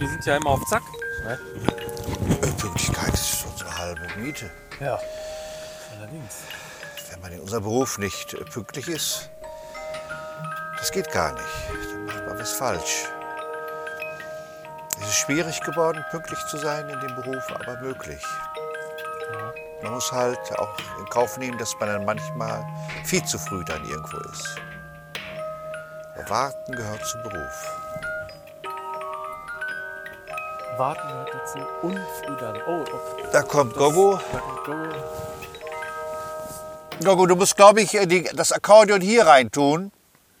Wir sind ja immer auf Zack. Ne? Pünktlichkeit ist unsere halbe Miete. Ja. Allerdings. Wenn man in unserem Beruf nicht pünktlich ist, das geht gar nicht. Dann macht man was falsch. Es ist schwierig geworden, pünktlich zu sein in dem Beruf, aber möglich. Man muss halt auch in Kauf nehmen, dass man dann manchmal viel zu früh dann irgendwo ist. Aber Warten gehört zum Beruf. Warten gehört dazu und früh dann. Oh, okay. Da kommt Gogo. Da kommt Gogo. Gogo, du musst, glaube ich, äh, die, das Akkordeon hier rein tun.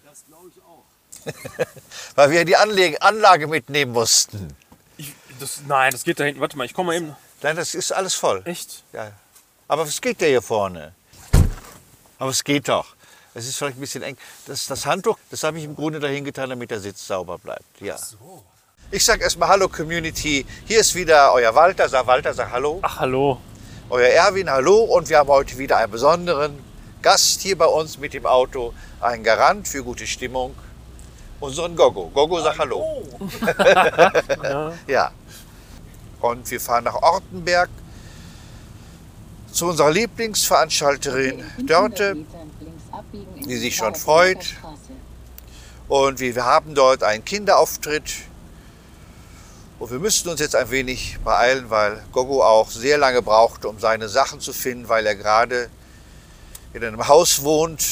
Das glaube ich auch. Weil wir die Anlage, Anlage mitnehmen mussten. Ich, das, nein, das geht da hinten. Warte mal, ich komme mal eben. Nein, das ist alles voll. Echt? Ja. Aber was geht der hier vorne? Aber es geht doch. Es ist vielleicht ein bisschen eng. Das, das Handtuch, das habe ich im Grunde dahin getan, damit der Sitz sauber bleibt. Ja. Ich sage erstmal Hallo Community. Hier ist wieder euer Walter. Sag Walter, sag Hallo. Ach, hallo. Euer Erwin, hallo. Und wir haben heute wieder einen besonderen Gast hier bei uns mit dem Auto. Ein Garant für gute Stimmung. Unseren Gogo. Gogo, sag Hallo. ja. Und wir fahren nach Ortenberg zu unserer Lieblingsveranstalterin Dörte, die sich schon freut. Und wir haben dort einen Kinderauftritt. Und wir müssten uns jetzt ein wenig beeilen, weil Gogo auch sehr lange brauchte, um seine Sachen zu finden, weil er gerade in einem Haus wohnt,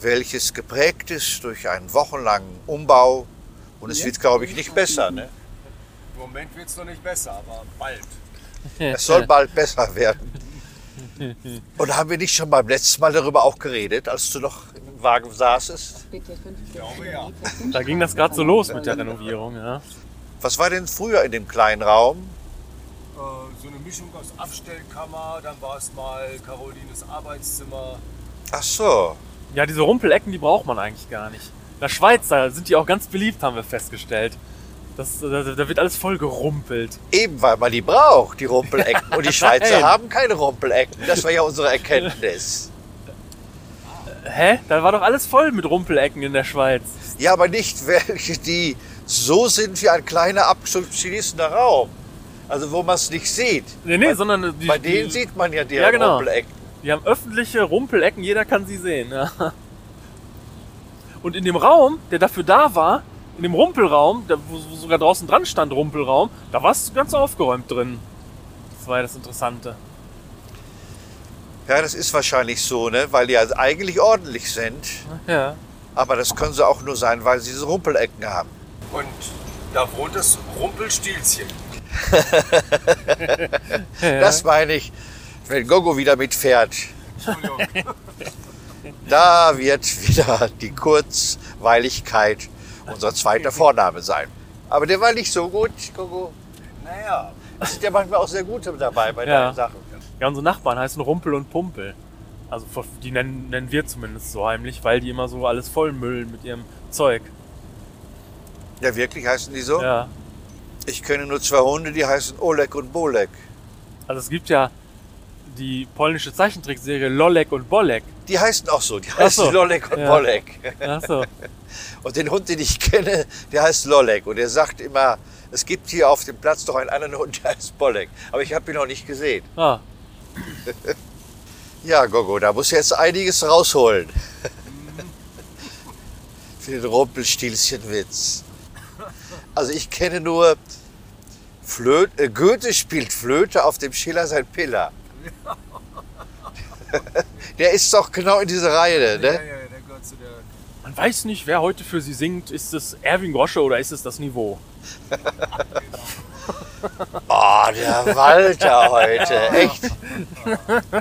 welches geprägt ist durch einen wochenlangen Umbau. Und es wird, glaube ich, nicht besser. Ne? Im Moment wird es noch nicht besser, aber bald. Es soll bald besser werden. Und haben wir nicht schon beim letzten Mal darüber auch geredet, als du noch im Wagen saßest? Ich glaube ja. Da ging das gerade so los mit der Renovierung, ja. Was war denn früher in dem kleinen Raum? Äh, so eine Mischung aus Abstellkammer, dann war es mal Carolines Arbeitszimmer. Ach so. Ja, diese Rumpelecken, die braucht man eigentlich gar nicht. In der Schweiz, da sind die auch ganz beliebt, haben wir festgestellt. Das, da, da wird alles voll gerumpelt. Eben weil man die braucht, die Rumpelecken. Und die Schweizer haben keine Rumpelecken. Das war ja unsere Erkenntnis. Hä? Da war doch alles voll mit Rumpelecken in der Schweiz. Ja, aber nicht welche, die so sind wie ein kleiner abgeschließender Raum. Also wo man es nicht sieht. Nee, nee, sondern die, Bei denen die, sieht man ja die Ja, genau. Rumpelecken. die haben öffentliche Rumpelecken, jeder kann sie sehen. Ja. Und in dem Raum, der dafür da war, in dem Rumpelraum, der, wo, sogar draußen dran stand Rumpelraum, da war es ganz aufgeräumt drin. Das war ja das Interessante. Ja, das ist wahrscheinlich so, ne? weil die also eigentlich ordentlich sind. Ja. Aber das können sie auch nur sein, weil sie diese Rumpelecken haben. Und da wohnt das Rumpelstilzchen. Das meine ich, wenn Gogo wieder mitfährt. Entschuldigung. Da wird wieder die Kurzweiligkeit unser zweiter Vorname sein. Aber der war nicht so gut, Gogo. naja, Es sind ja manchmal auch sehr gute dabei bei Ja. deinen Sachen. Ja, unsere Nachbarn heißen Rumpel und Pumpel. Also die nennen, nennen wir zumindest so heimlich, weil die immer so alles vollmüllen mit ihrem Zeug. Ja, wirklich heißen die so? Ja. Ich kenne nur zwei Hunde, die heißen Oleg und Bolek. Also es gibt ja die polnische Zeichentrickserie Lolek und Bolek. Die heißen auch so, die Ach heißen so. Lolek und Ja. Bolek. Achso. Und den Hund, den ich kenne, der heißt Lolek. Und er sagt immer, es gibt hier auf dem Platz doch einen anderen Hund, der heißt Bolek. Aber ich habe ihn noch nicht gesehen. Ah, Ja, Gogo, da muss jetzt einiges rausholen. Für den Rumpelstilzchenwitz. Also ich kenne nur, Flöte, äh, Goethe spielt Flöte auf dem Schiller sein Piller. Der ist doch genau in dieser Reihe, ja, ja, ne? der gehört zu der. man weiß nicht, wer heute für sie singt. Ist es Erwin Grosche oder ist es das Niveau? Oh, der Walter heute, echt.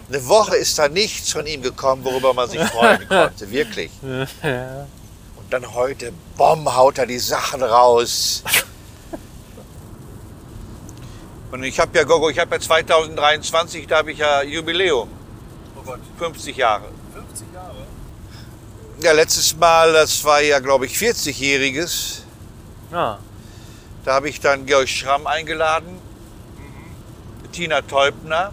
Eine Woche ist da nichts von ihm gekommen, worüber man sich freuen konnte, wirklich. Und dann heute, Bomb, haut er die Sachen raus. Und ich habe ja, Gogo, ich habe ja 2023, da habe ich ja Jubiläum, Oh Gott, 50 Jahre. 50 Jahre? Ja, letztes Mal, das war ja, glaube ich, 40-jähriges. Ah, Da habe ich dann Georg Schramm eingeladen, Tina Teubner.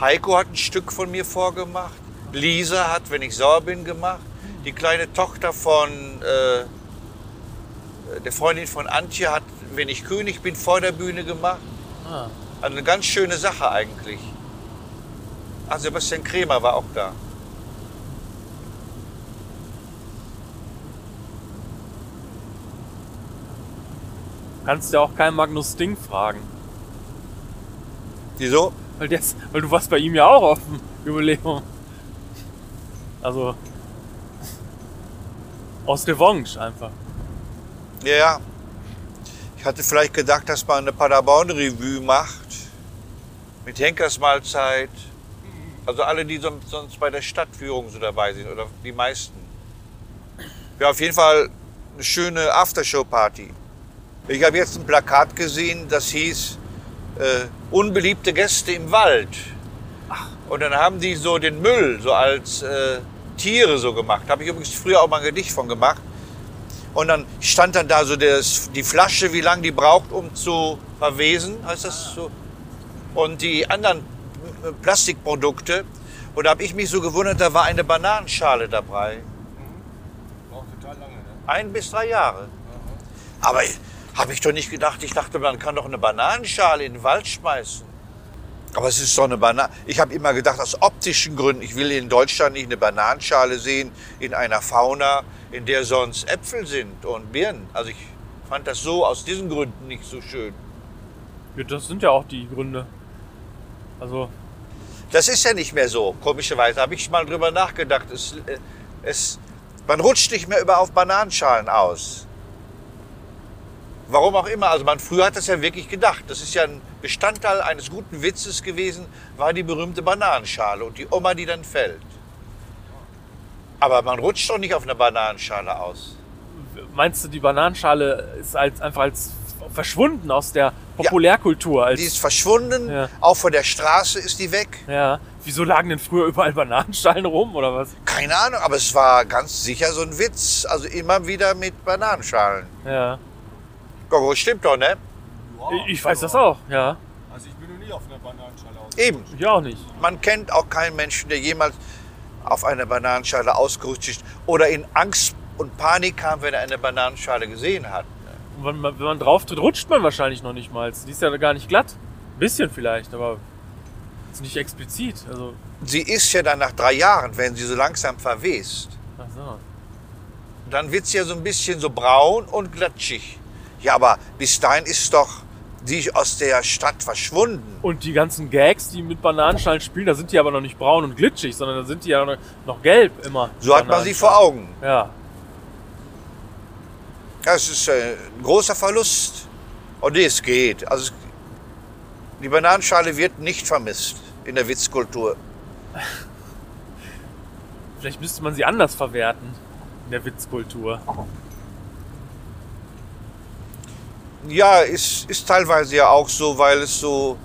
Heiko hat ein Stück von mir vorgemacht. Lisa hat, wenn ich sauer bin, gemacht. Die kleine Tochter von äh, der Freundin von Antje hat Wenn ich König bin vor der Bühne gemacht. Ah. Also eine ganz schöne Sache eigentlich. Ah, Sebastian Kremer war auch da. Kannst ja auch keinen Magnus Ding fragen. Wieso? Weil, der weil du warst bei ihm ja auch auf dem Jubiläum. Also. Aus Revanche einfach. Ja, ja. Ich hatte vielleicht gedacht, dass man eine Paderborn-Revue macht. Mit Henkersmahlzeit. Also alle, die son- sonst bei der Stadtführung so dabei sind. Oder die meisten. Ja, auf jeden Fall eine schöne Aftershow-Party. Ich habe jetzt ein Plakat gesehen, das hieß äh, Unbeliebte Gäste im Wald. Und dann haben die so den Müll so als äh, Tiere so gemacht. Habe ich übrigens früher auch mal ein Gedicht von gemacht. Und dann stand dann da so das, die Flasche, wie lange die braucht, um zu verwesen, heißt das so. Und die anderen äh, Plastikprodukte. Und da habe ich mich so gewundert, da war eine Bananenschale dabei. Braucht total lange, ne? Ein bis drei Jahre. Aber habe ich doch nicht gedacht. Ich dachte, man kann doch eine Bananenschale in den Wald schmeißen. Aber es ist doch eine Banane. Ich habe immer gedacht, aus optischen Gründen, ich will in Deutschland nicht eine Bananenschale sehen in einer Fauna, in der sonst Äpfel sind und Birnen. Also ich fand das so aus diesen Gründen nicht so schön. Ja, das sind ja auch die Gründe. Also, Das ist ja nicht mehr so. Komischerweise habe ich mal drüber nachgedacht. Es, äh, es, man rutscht nicht mehr über auf Bananenschalen aus. Warum auch immer. Also man früher hat das ja wirklich gedacht. Das ist ja ein Bestandteil eines guten Witzes gewesen, war die berühmte Bananenschale und die Oma, die dann fällt. Aber man rutscht doch nicht auf einer Bananenschale aus. meinst du, die Bananenschale ist als, einfach als verschwunden aus der Populärkultur? Als, Die ist verschwunden, Ja. auch von der Straße ist die weg. ja. Wieso lagen denn früher überall Bananenschalen rum oder was? Keine Ahnung, aber es war ganz sicher so ein Witz. Also immer wieder mit Bananenschalen. Ja. Gogo, stimmt doch, ne? Ich, ich weiß das auch, ja. Also ich bin noch nie auf einer Bananenschale aus. Eben. Ich auch nicht. Man kennt auch keinen Menschen, der jemals auf einer Bananenschale ausgerutscht ist oder in Angst und Panik kam, wenn er eine Bananenschale gesehen hat. Und wenn man, wenn man drauf tritt, rutscht man wahrscheinlich noch nicht mal. Die ist ja gar nicht glatt. Ein bisschen vielleicht, aber ist nicht explizit. Also, Sie ist ja dann nach drei Jahren, wenn sie so langsam verwest, ach so. dann wird sie ja so ein bisschen so braun und glatschig. Ja, aber bis dahin ist doch die aus der Stadt verschwunden. Und die ganzen Gags, die mit Bananenschalen spielen, da sind die aber noch nicht braun und glitschig, sondern da sind die ja noch, noch gelb immer. So hat man sie vor Augen. Ja. Das ist äh, ein großer Verlust. Und nee, es geht. Also die Bananenschale wird nicht vermisst in der Witzkultur. Vielleicht müsste man sie anders verwerten in der Witzkultur. Ja, ist, ist teilweise ja auch so, weil es so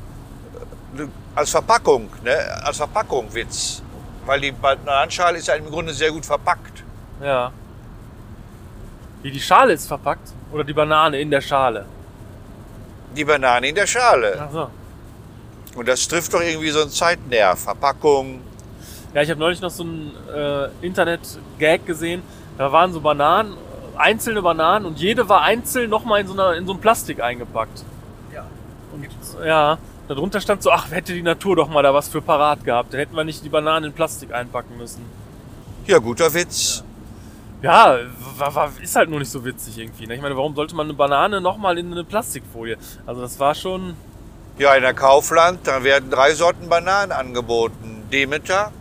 äh, als Verpackung, ne? als Verpackung Witz. Weil die Bananenschale ist ja im Grunde sehr gut verpackt. Ja. Wie die Schale ist verpackt oder die Banane in der Schale. Die Banane in der Schale. Ach so. Und das trifft doch irgendwie so einen Zeitnerv. Verpackung. Ja, ich habe neulich noch so einen äh, Internet-Gag gesehen. Da waren so Bananen, einzelne Bananen und jede war einzeln nochmal in so, einer, in so ein Plastik eingepackt. Ja. Und ja, darunter stand so, ach, hätte die Natur doch mal da was für parat gehabt. Dann hätten wir nicht die Bananen in Plastik einpacken müssen. Ja, guter Witz. Ja, war, war, ist halt nur nicht so witzig irgendwie. Ne? Ich meine, warum sollte man eine Banane nochmal in eine Plastikfolie? Also das war schon... Ja, in der Kaufland, da werden drei Sorten Bananen angeboten. Demeter,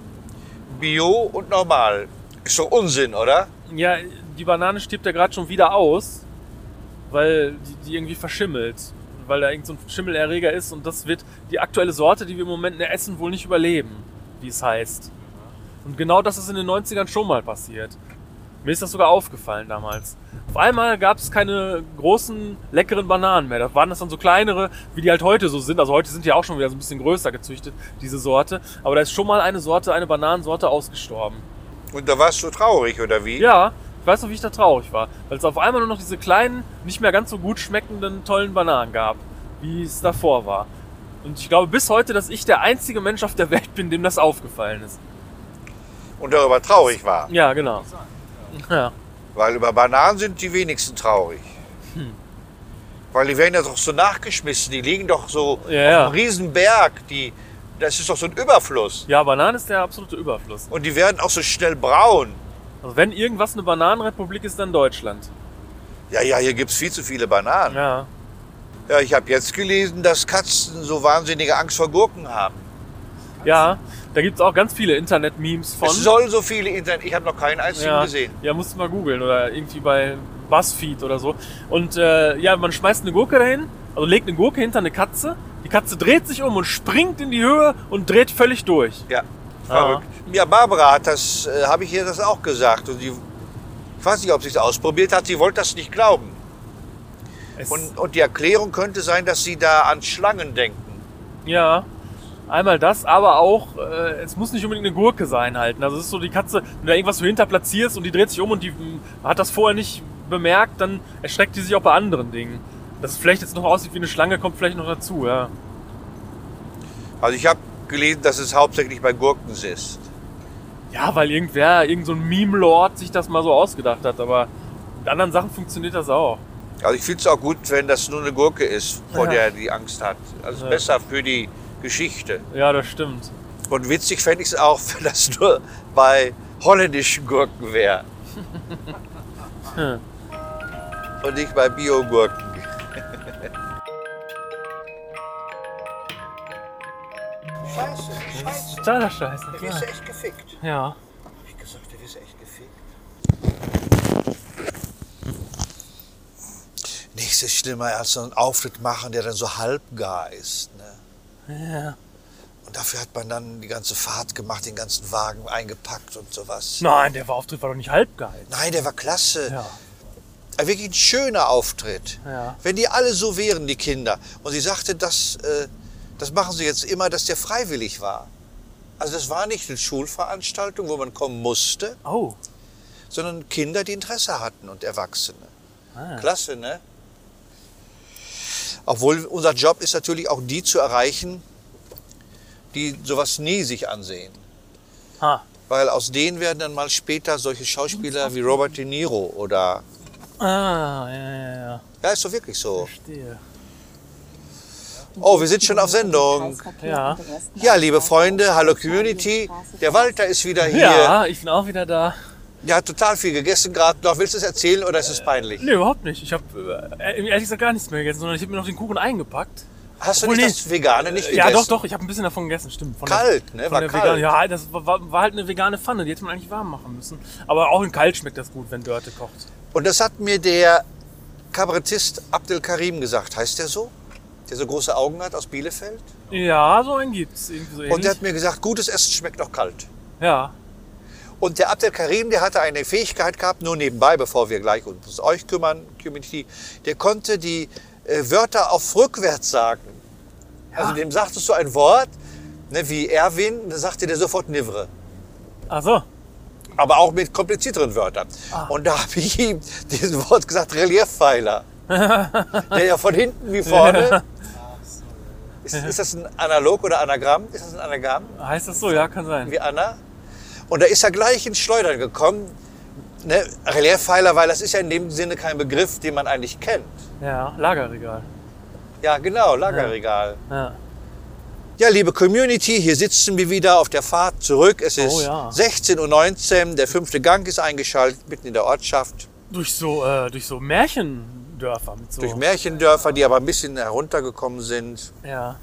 Bio und normal. Ist doch Unsinn, oder? Ja, die Banane stirbt ja gerade schon wieder aus, weil die, die irgendwie verschimmelt. Weil da irgend so ein Schimmelerreger ist und das wird die aktuelle Sorte, die wir im Moment essen, wohl nicht überleben, wie es heißt. Und genau das ist in den 90ern schon mal passiert. Mir ist das sogar aufgefallen damals. Auf einmal gab es keine großen, leckeren Bananen mehr. Da waren das dann so kleinere, wie die halt heute so sind. Also heute sind die auch schon wieder so ein bisschen größer gezüchtet, diese Sorte. Aber da ist schon mal eine Sorte, eine Bananensorte ausgestorben. Und da warst du traurig, oder wie? Ja, ich weiß noch, wie ich da traurig war. Weil es auf einmal nur noch diese kleinen, nicht mehr ganz so gut schmeckenden, tollen Bananen gab, wie es davor war. Und ich glaube bis heute, dass ich der einzige Mensch auf der Welt bin, dem das aufgefallen ist. Und darüber traurig war. Ja, genau. Ja. Weil über Bananen sind die wenigsten traurig. Weil die werden ja doch so nachgeschmissen. Die liegen doch so Ja, auf ja. einem riesen Berg. Die, das ist doch so ein Überfluss. Ja, Bananen ist der absolute Überfluss. Und die werden auch so schnell braun. Also wenn irgendwas eine Bananenrepublik ist, dann Deutschland. Ja, ja, hier gibt es viel zu viele Bananen. Ja. Ja, ich habe jetzt gelesen, dass Katzen so wahnsinnige Angst vor Gurken haben. Ja, da gibt es auch ganz viele Internet-Memes von. Es soll so viele Internet. Ich habe noch keinen einzigen ja, gesehen. Ja, musst du mal googeln oder irgendwie bei Buzzfeed oder so. Und äh, ja, man schmeißt eine Gurke dahin, also legt eine Gurke hinter eine Katze. Die Katze dreht sich um und springt in die Höhe und dreht völlig durch. Ja, verrückt. Ja, Barbara hat das, äh, habe ich ihr das auch gesagt. Und die, ich weiß nicht, ob sie es ausprobiert hat. Sie wollte das nicht glauben. Es, Und, und die Erklärung könnte sein, dass sie da an Schlangen denken. ja, einmal das, aber auch, äh, es muss nicht unbedingt eine Gurke sein halt. Also es ist so, die Katze, wenn du da irgendwas so hinter platzierst und die dreht sich um und die mh, hat das vorher nicht bemerkt, dann erschreckt die sich auch bei anderen Dingen. Dass es vielleicht jetzt noch aussieht wie eine Schlange, kommt vielleicht noch dazu, ja. Also ich habe gelesen, dass es hauptsächlich bei Gurken ist. Ja, weil irgendwer, irgend so ein Meme-Lord sich das mal so ausgedacht hat, aber mit anderen Sachen funktioniert das auch. Also ich finde es auch gut, wenn das nur eine Gurke ist, vor Ja. der die Angst hat. Also Ja. besser für die Geschichte. Ja, das stimmt. Und witzig fände ich es auch, wenn das nur bei holländischen Gurken wäre. Hm. Und nicht bei Biogurken. Scheiße, scheiße. Totaler Scheiße, Da wirst echt gefickt. Ja. Wie gesagt, da wirst echt gefickt. Nichts ist schlimmer als so einen Auftritt machen, der dann so halbgar ist. Ne? ja. Und dafür hat man dann die ganze Fahrt gemacht, den ganzen Wagen eingepackt und sowas. Nein, der Auftritt war doch nicht halb geil. Nein, der war klasse. Ja. Ein Wirklich ein schöner Auftritt. Ja. Wenn die alle so wären, die Kinder. Und sie sagte, das, äh, das machen sie jetzt immer, dass der freiwillig war. Also das war nicht eine Schulveranstaltung, wo man kommen musste, Oh. sondern Kinder, die Interesse hatten und Erwachsene. Ah. Klasse, ne? Obwohl unser Job ist natürlich auch die zu erreichen, die sowas nie sich ansehen. Ha. Weil aus denen werden dann mal später solche Schauspieler wie Robert De Niro oder... Ah, ja, ja, ja. Ja, ist doch wirklich so. Verstehe. Oh, wir sind schon auf Sendung. Ja. Ja, liebe Freunde, hallo Community. Der Walter ist wieder hier. Ja, ich bin auch wieder da. Der hat total viel gegessen gerade noch. Willst du es erzählen oder ist es peinlich? Nee, überhaupt nicht. Ich habe äh, ehrlich gesagt gar nichts mehr gegessen, sondern ich habe mir noch den Kuchen eingepackt. Hast du Obwohl, nicht nee. das Vegane nicht gegessen? Ja, doch, doch. Ich habe ein bisschen davon gegessen, stimmt. Von Kalt, ne? Von War der kalt. Vegan ja, das war, war, war halt eine vegane Pfanne. Die hätte man eigentlich warm machen müssen. Aber auch in kalt schmeckt das gut, wenn Dörte kocht. Und das hat mir der Kabarettist Abdel Karim gesagt. Heißt der so? Der so große Augen hat aus Bielefeld. Ja, so einen gibt's. Irgendwie so Und der hat mir gesagt, gutes Essen schmeckt auch kalt. ja. Und der Abdel Karim, der hatte eine Fähigkeit gehabt, nur nebenbei, bevor wir gleich uns um euch kümmern, Community, der konnte die äh, Wörter auf rückwärts sagen. Also dem sagtest du ein Wort, ne, wie Erwin, dann sagte der sofort Nivre. Ach so. Aber auch mit komplizierteren Wörtern. Ah. Und da habe ich ihm dieses Wort gesagt, Reliefpfeiler. der ja von hinten wie vorne. Ist, ist das ein Analog oder Anagramm? Ist das ein Anagramm? Heißt das so? Ja, kann sein. wie Anna. Und da ist er gleich ins Schleudern gekommen. Ne, Reliefpfeiler, weil das ist ja in dem Sinne kein Begriff, den man eigentlich kennt. Ja, Lagerregal. Ja, genau, Lagerregal. Ja. Ja, liebe Community, hier sitzen wir wieder auf der Fahrt zurück. Es ist Oh ja. 16.19 Uhr, der fünfte Gang ist eingeschaltet, mitten in der Ortschaft. Durch so, äh, durch so Märchendörfer mit so. Durch Märchendörfer, die aber ein bisschen heruntergekommen sind. ja.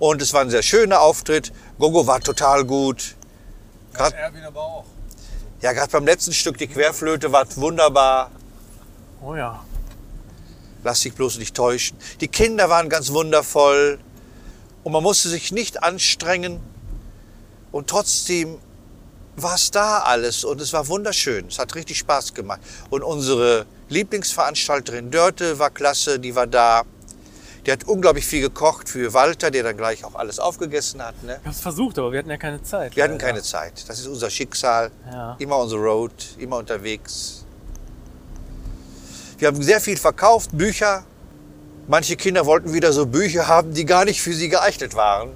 Und es war ein sehr schöner Auftritt. Gogo war total gut. Grad, Erwin aber auch. ja, gerade beim letzten Stück, die Querflöte, war wunderbar. Oh ja. Lass dich bloß nicht täuschen. Die Kinder waren ganz wundervoll und man musste sich nicht anstrengen und trotzdem war es da alles und es war wunderschön. Es hat richtig Spaß gemacht. Und unsere Lieblingsveranstalterin Dörte war klasse, die war da. Die hat unglaublich viel gekocht für Walter, der dann gleich auch alles aufgegessen hat. Ne? Ich hab's versucht, aber wir hatten ja keine Zeit. Wir hatten keine Zeit. Das ist unser Schicksal. Ja. Immer on the road, immer unterwegs. Wir haben sehr viel verkauft, Bücher. Manche Kinder wollten wieder so Bücher haben, die gar nicht für sie geeignet waren.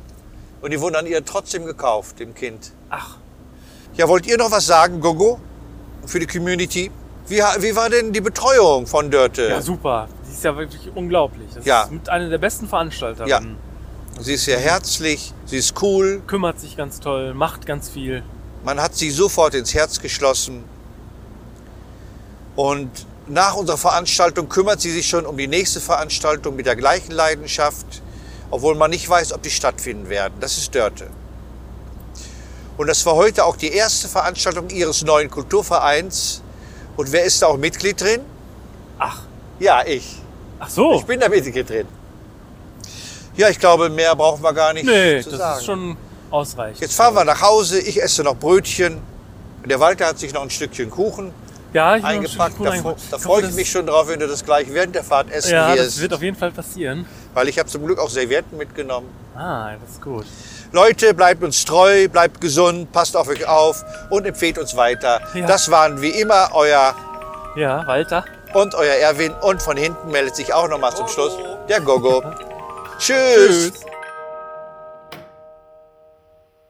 Und die wurden dann ihr trotzdem gekauft, dem Kind. Ach, Ja, wollt ihr noch was sagen, Gogo? Für die Community? Wie, wie war denn die Betreuung von Dörte? Ja, super. Die ist ja wirklich unglaublich. Das Ja. ist mit einer der besten Veranstalterinnen. Ja. Sie ist sehr herzlich, sie ist cool. Kümmert sich ganz toll, macht ganz viel. Man hat sie sofort ins Herz geschlossen. Und nach unserer Veranstaltung kümmert sie sich schon um die nächste Veranstaltung mit der gleichen Leidenschaft, obwohl man nicht weiß, ob die stattfinden werden. Das ist Dörte. Und das war heute auch die erste Veranstaltung ihres neuen Kulturvereins. Und wer ist da auch Mitglied drin? Ach, Ja, ich. ach so. Ich bin da Mitglied drin. Ja, ich glaube, mehr brauchen wir gar nicht nee, zu das sagen. ist schon ausreichend. Jetzt fahren wir nach Hause, ich esse noch Brötchen. Der Walter hat sich noch ein Stückchen Kuchen ja, ich bin eingepackt. Kuchen Da, eingepackt. da freue ich mich schon drauf, wenn du das gleich während der Fahrt essen Ja, das wirst. wird auf jeden Fall passieren. Weil ich habe zum Glück auch Servietten mitgenommen. Ah, das ist gut. Leute, bleibt uns treu, bleibt gesund, passt auf euch auf und empfehlt uns weiter. Ja. Das waren wie immer euer Ja, Walter. und euer Erwin. Und von hinten meldet sich auch noch mal zum Schluss der Gogo. Tschüss. Tschüss.